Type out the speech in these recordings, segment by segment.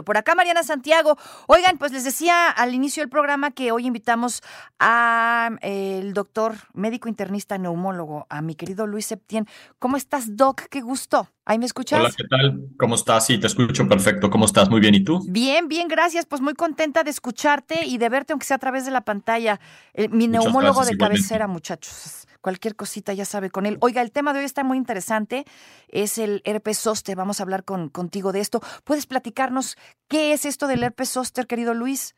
Por acá Mariana Santiago. Oigan, pues les decía al inicio del programa que hoy invitamos a eh, el doctor médico internista neumólogo, a mi querido Luis Septién. ¿Cómo estás, Doc? Qué gusto. ¿Ahí me escuchas? Hola, ¿qué tal? ¿Cómo estás? Sí, te escucho perfecto. ¿Cómo estás? Muy bien. ¿Y tú? Bien, bien, gracias. Pues muy contenta de escucharte y de verte, aunque sea a través de la pantalla. Eh, mi neumólogo de cabecera, muchachos cualquier cosita ya sabe con él. Oiga, el tema de hoy está muy interesante, es el herpes zóster. Vamos a hablar con, contigo de esto. ¿Puedes platicarnos qué es esto del herpes zóster, querido Luis?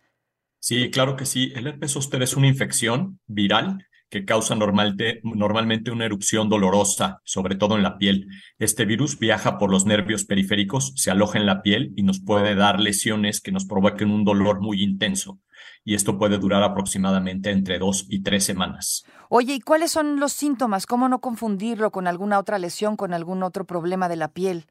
Sí, claro que sí. El herpes zóster es una infección viral que causa normalmente una erupción dolorosa, sobre todo en la piel. Este virus viaja por los nervios periféricos, se aloja en la piel y nos puede dar lesiones que nos provoquen un dolor muy intenso. Y esto puede durar aproximadamente entre dos y tres semanas. Oye, ¿y cuáles son los síntomas? ¿Cómo no confundirlo con alguna otra lesión, con algún otro problema de la piel?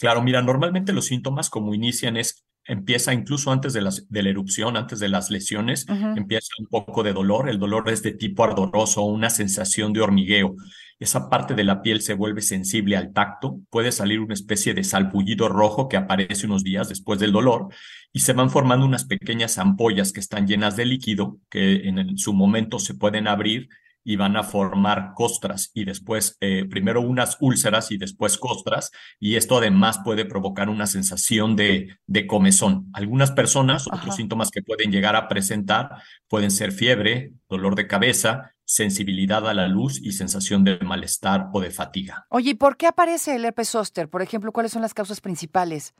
Claro, mira, normalmente los síntomas como inician es empieza incluso antes de, las, de la erupción, antes de las lesiones, empieza un poco de dolor. El dolor es de tipo ardoroso, una sensación de hormigueo. Esa parte de la piel se vuelve sensible al tacto, puede salir una especie de salpullido rojo que aparece unos días después del dolor y se van formando unas pequeñas ampollas que están llenas de líquido que en su momento se pueden abrir y van a formar costras y después eh, primero unas úlceras y después costras y esto además puede provocar una sensación de, de comezón. Algunas personas, otros síntomas que pueden llegar a presentar pueden ser fiebre, dolor de cabeza, sensibilidad a la luz y sensación de malestar o de fatiga. Oye, ¿por qué aparece el herpes zóster? Por ejemplo, ¿cuáles son las causas principales?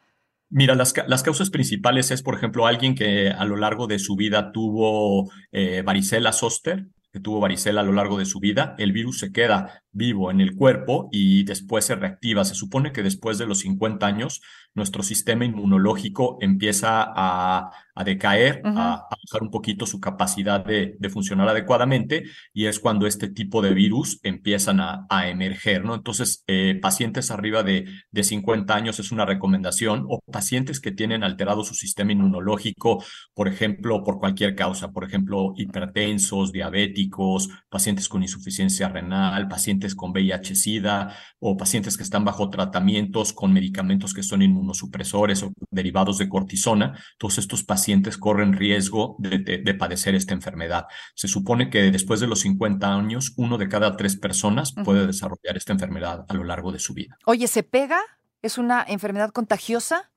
Mira, las, las, causas principales es, por ejemplo, alguien que a lo largo de su vida tuvo eh, varicela zóster, que tuvo varicela a lo largo de su vida, el virus se queda vivo en el cuerpo y después se reactiva. Se supone que después de los 50 años, nuestro sistema inmunológico empieza a, decaer, a, bajar un poquito su capacidad de, funcionar adecuadamente y es cuando este tipo de virus empiezan a, emerger, ¿no? Entonces, eh, pacientes arriba de, de 50 años es una recomendación o pacientes que tienen alterado su sistema inmunológico, por ejemplo, por cualquier causa, por ejemplo, hipertensos, diabéticos, pacientes con insuficiencia renal, pacientes con VIH-Sida o pacientes que están bajo tratamientos con medicamentos que son inmunosupresores o derivados de cortisona, todos estos pacientes corren riesgo de, padecer esta enfermedad. Se supone que después de los 50 años, uno de cada tres personas puede desarrollar esta enfermedad a lo largo de su vida. Oye, ¿se pega? ¿Es una enfermedad contagiosa?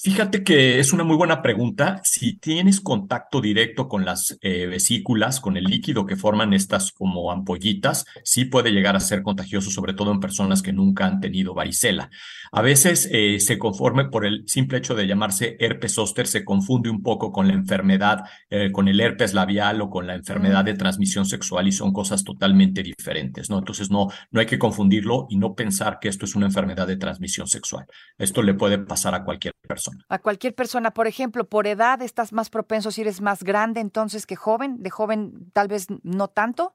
Fíjate que es una muy buena pregunta. Si tienes contacto directo con las eh, vesículas, con el líquido que forman estas como ampollitas, sí puede llegar a ser contagioso, sobre todo en personas que nunca han tenido varicela. A veces eh, se conforme por el simple hecho de llamarse herpes zóster, se confunde un poco con la enfermedad, eh, con el herpes labial o con la enfermedad de mm. transmisión sexual y son cosas totalmente diferentes, ¿no? Entonces no, no hay que confundirlo y no pensar que esto es una enfermedad de transmisión sexual. Esto le puede pasar a cualquier persona. A cualquier persona, por ejemplo, por edad estás más propenso si eres más grande entonces que joven, de joven tal vez no tanto.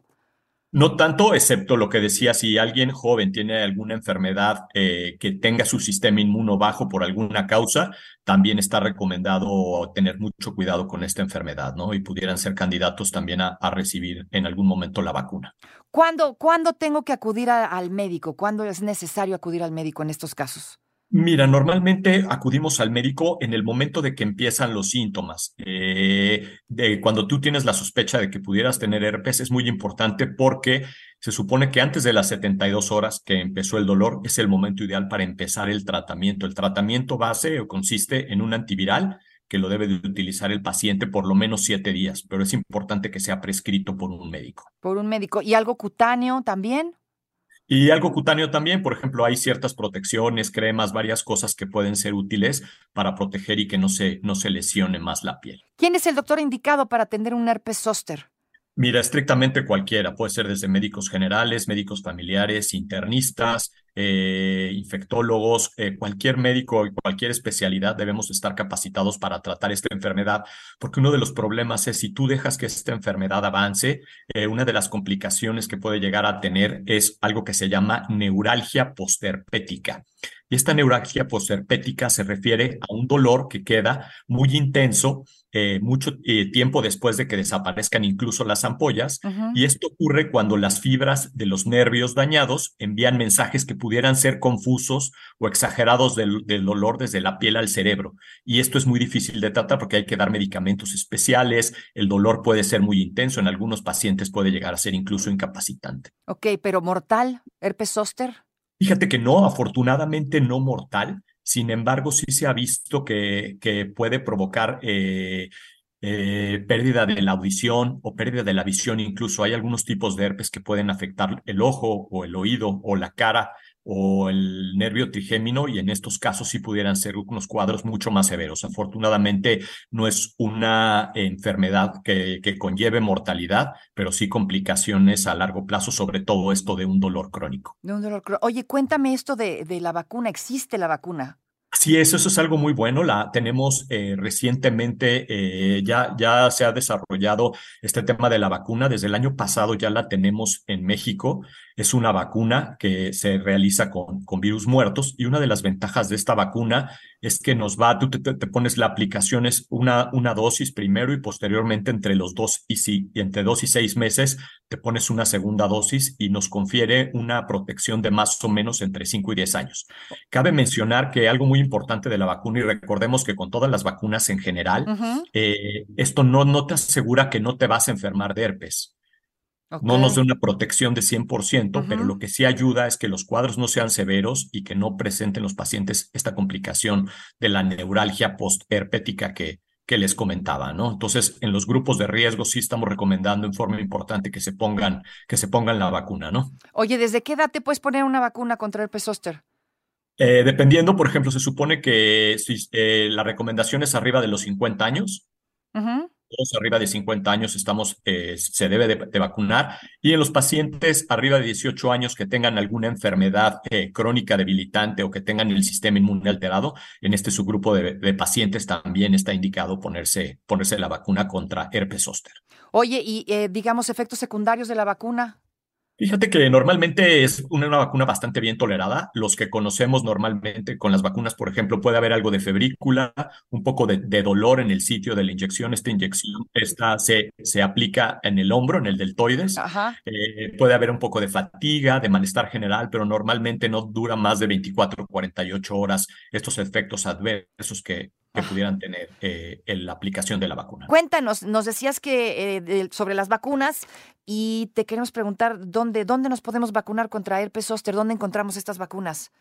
No tanto, excepto lo que decía, si alguien joven tiene alguna enfermedad eh, que tenga su sistema inmuno bajo por alguna causa, también está recomendado tener mucho cuidado con esta enfermedad, ¿no? Y pudieran ser candidatos también a, recibir en algún momento la vacuna. ¿Cuándo, ¿cuándo tengo que acudir al médico? ¿Cuándo es necesario acudir al médico en estos casos? Mira, normalmente acudimos al médico en el momento de que empiezan los síntomas. Eh, de cuando tú tienes la sospecha de que pudieras tener herpes, es muy importante porque se supone que antes de las 72 horas que empezó el dolor es el momento ideal para empezar el tratamiento. El tratamiento base consiste en un antiviral que lo debe de utilizar el paciente por lo menos siete días, pero es importante que sea prescrito por un médico. Por un médico. ¿Y algo cutáneo también? Y algo cutáneo también, por ejemplo, hay ciertas protecciones, cremas, varias cosas que pueden ser útiles para proteger y que no se, no se lesione más la piel. ¿Quién es el doctor indicado para atender un herpes zóster? Mira, estrictamente cualquiera, puede ser desde médicos generales, médicos familiares, internistas, eh, infectólogos, eh, cualquier médico y cualquier especialidad debemos estar capacitados para tratar esta enfermedad, porque uno de los problemas es si tú dejas que esta enfermedad avance, eh, una de las complicaciones que puede llegar a tener es algo que se llama neuralgia posterpética. Y esta neuralgia posherpética se refiere a un dolor que queda muy intenso eh, mucho eh, tiempo después de que desaparezcan incluso las ampollas. Y esto ocurre cuando las fibras de los nervios dañados envían mensajes que pudieran ser confusos o exagerados del, del, dolor desde la piel al cerebro. Y esto es muy difícil de tratar porque hay que dar medicamentos especiales. El dolor puede ser muy intenso. En algunos pacientes puede llegar a ser incluso incapacitante. Ok, pero mortal, herpes zóster. Fíjate que no, afortunadamente no mortal. Sin embargo, sí se ha visto que, que puede provocar eh, eh, pérdida de la audición o pérdida de la visión. Incluso hay algunos tipos de herpes que pueden afectar el ojo o el oído o la cara o el nervio trigémino y en estos casos sí pudieran ser unos cuadros mucho más severos. Afortunadamente no es una enfermedad que, que conlleve mortalidad, pero sí complicaciones a largo plazo, sobre todo esto de un dolor crónico. De un dolor crónico. Oye, cuéntame esto de, de la vacuna. ¿Existe la vacuna? Sí, eso, eso es algo muy bueno. La tenemos eh, recientemente, eh, ya, ya se ha desarrollado este tema de la vacuna. Desde el año pasado ya la tenemos en México. Es una vacuna que se realiza con, con virus muertos y una de las ventajas de esta vacuna es que nos va, tú te, te pones la aplicación, es una, una dosis primero y posteriormente entre los dos y, sí, y entre dos y seis meses te pones una segunda dosis y nos confiere una protección de más o menos entre cinco y diez años. Cabe mencionar que algo muy importante de la vacuna y recordemos que con todas las vacunas en general, eh, esto no, no te asegura que no te vas a enfermar de herpes. No nos da una protección de 100%, pero lo que sí ayuda es que los cuadros no sean severos y que no presenten los pacientes esta complicación de la neuralgia postherpética que, que les comentaba, ¿no? Entonces, en los grupos de riesgo sí estamos recomendando en forma importante que se pongan, que se pongan la vacuna, ¿no? Oye, ¿desde qué edad te puedes poner una vacuna contra herpes zóster? Eh, dependiendo, por ejemplo, se supone que si, eh, la recomendación es arriba de los 50 años. Arriba de 50 años estamos, eh, se debe de, vacunar. Y en los pacientes arriba de 18 años que tengan alguna enfermedad eh, crónica debilitante o que tengan el sistema inmune alterado, en este subgrupo de, de, pacientes también está indicado ponerse, ponerse la vacuna contra herpes zóster. Oye, y eh, digamos efectos secundarios de la vacuna. Fíjate que normalmente es una, una, vacuna bastante bien tolerada. Los que conocemos normalmente con las vacunas, por ejemplo, puede haber algo de febrícula, un poco de, de dolor en el sitio de la inyección. Esta inyección esta se, se aplica en el hombro, en el deltoides. Eh, puede haber un poco de fatiga, de malestar general, pero normalmente no dura más de 24 o 48 horas estos efectos adversos que, que pudieran tener eh, en la aplicación de la vacuna. Cuéntanos, nos decías que eh, de, sobre las vacunas y te queremos preguntar dónde, dónde nos podemos vacunar contra herpes zóster, dónde encontramos estas vacunas.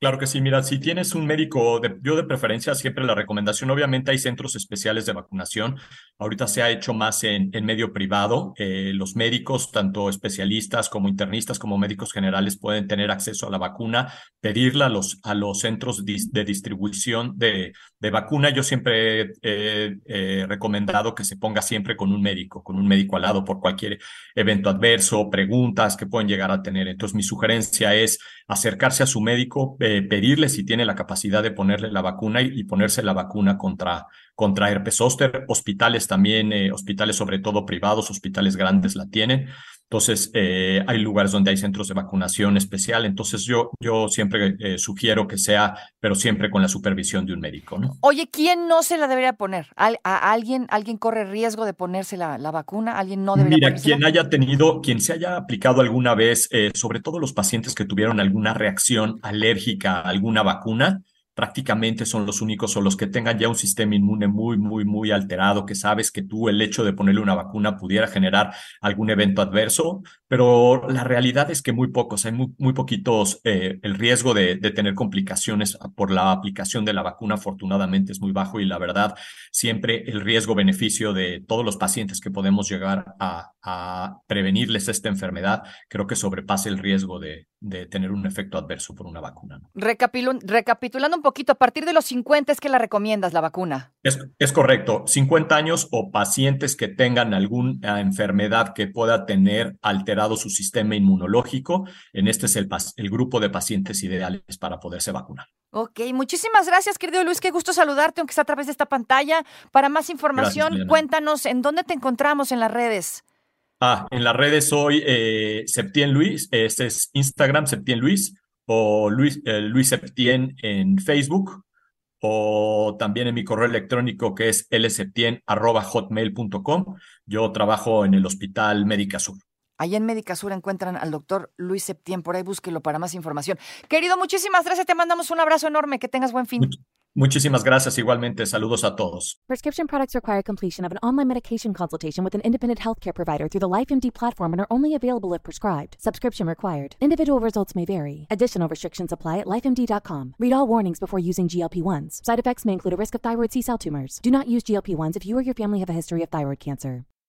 Claro que sí, mira, si tienes un médico, de, yo de preferencia siempre la recomendación, obviamente hay centros especiales de vacunación, ahorita se ha hecho más en, en medio privado, eh, los médicos, tanto especialistas como internistas como médicos generales pueden tener acceso a la vacuna, pedirla a los, a los centros de distribución de, de vacuna. Yo siempre he recomendado que se ponga siempre con un médico, con un médico al lado por cualquier evento adverso, preguntas que pueden llegar a tener. Entonces mi sugerencia es acercarse a su médico, eh, pedirle si tiene la capacidad de ponerle la vacuna y, ponerse la vacuna contra, contra herpes zóster. Hospitales también, eh, hospitales sobre todo privados, hospitales grandes la tienen. Entonces, eh, hay lugares donde hay centros de vacunación especial. Entonces, yo, yo siempre eh, sugiero que sea, pero siempre con la supervisión de un médico. ¿no? Oye, ¿quién no se la debería poner? ¿A, a alguien, ¿Alguien corre riesgo de ponerse la, la vacuna? ¿Alguien no debería Mira, ponérsela? quien haya tenido, quien se haya aplicado alguna vez, eh, sobre todo los pacientes que tuvieron alguna reacción alérgica a alguna vacuna, prácticamente son los únicos o los que tengan ya un sistema inmune muy, muy, muy alterado, que sabes que tú el hecho de ponerle una vacuna pudiera generar algún evento adverso, pero la realidad es que muy pocos, hay muy, muy poquitos, eh, el riesgo de, de, tener complicaciones por la aplicación de la vacuna afortunadamente es muy bajo y la verdad siempre el riesgo-beneficio de todos los pacientes que podemos llegar a, a prevenirles esta enfermedad, creo que sobrepasa el riesgo de, de tener un efecto adverso por una vacuna. recapitulando un poquito, a partir de los 50 es que la recomiendas la vacuna. Es, es correcto, 50 años o pacientes que tengan alguna enfermedad que pueda tener alterado su sistema inmunológico, en este es el, el grupo de pacientes ideales para poderse vacunar. Ok, muchísimas gracias, querido Luis. Qué gusto saludarte, aunque sea a través de esta pantalla. Para más información, gracias, cuéntanos en dónde te encontramos en las redes. Ah, en las redes soy eh, Septien Luis, este es Instagram Septien Luis, o Luis, eh, Luis Septien en Facebook o también en mi correo electrónico que es lseptien.hotmail.com. Yo trabajo en el Hospital Médica Sur. Ahí en Médica Sur encuentran al doctor Luis Septien, por ahí búsquelo para más información. Querido, muchísimas gracias, te mandamos un abrazo enorme, que tengas buen fin. Muchísimas gracias igualmente. Saludos a todos. Prescription products require completion of an online medication consultation with an independent healthcare provider through the LifeMD platform and are only available if prescribed. Subscription required. Individual results may vary. Additional restrictions apply at lifemd.com. Read all warnings before using GLP-1s. Side effects may include a risk of thyroid C-cell tumors. Do not use GLP-1s if you or your family have a history of thyroid cancer.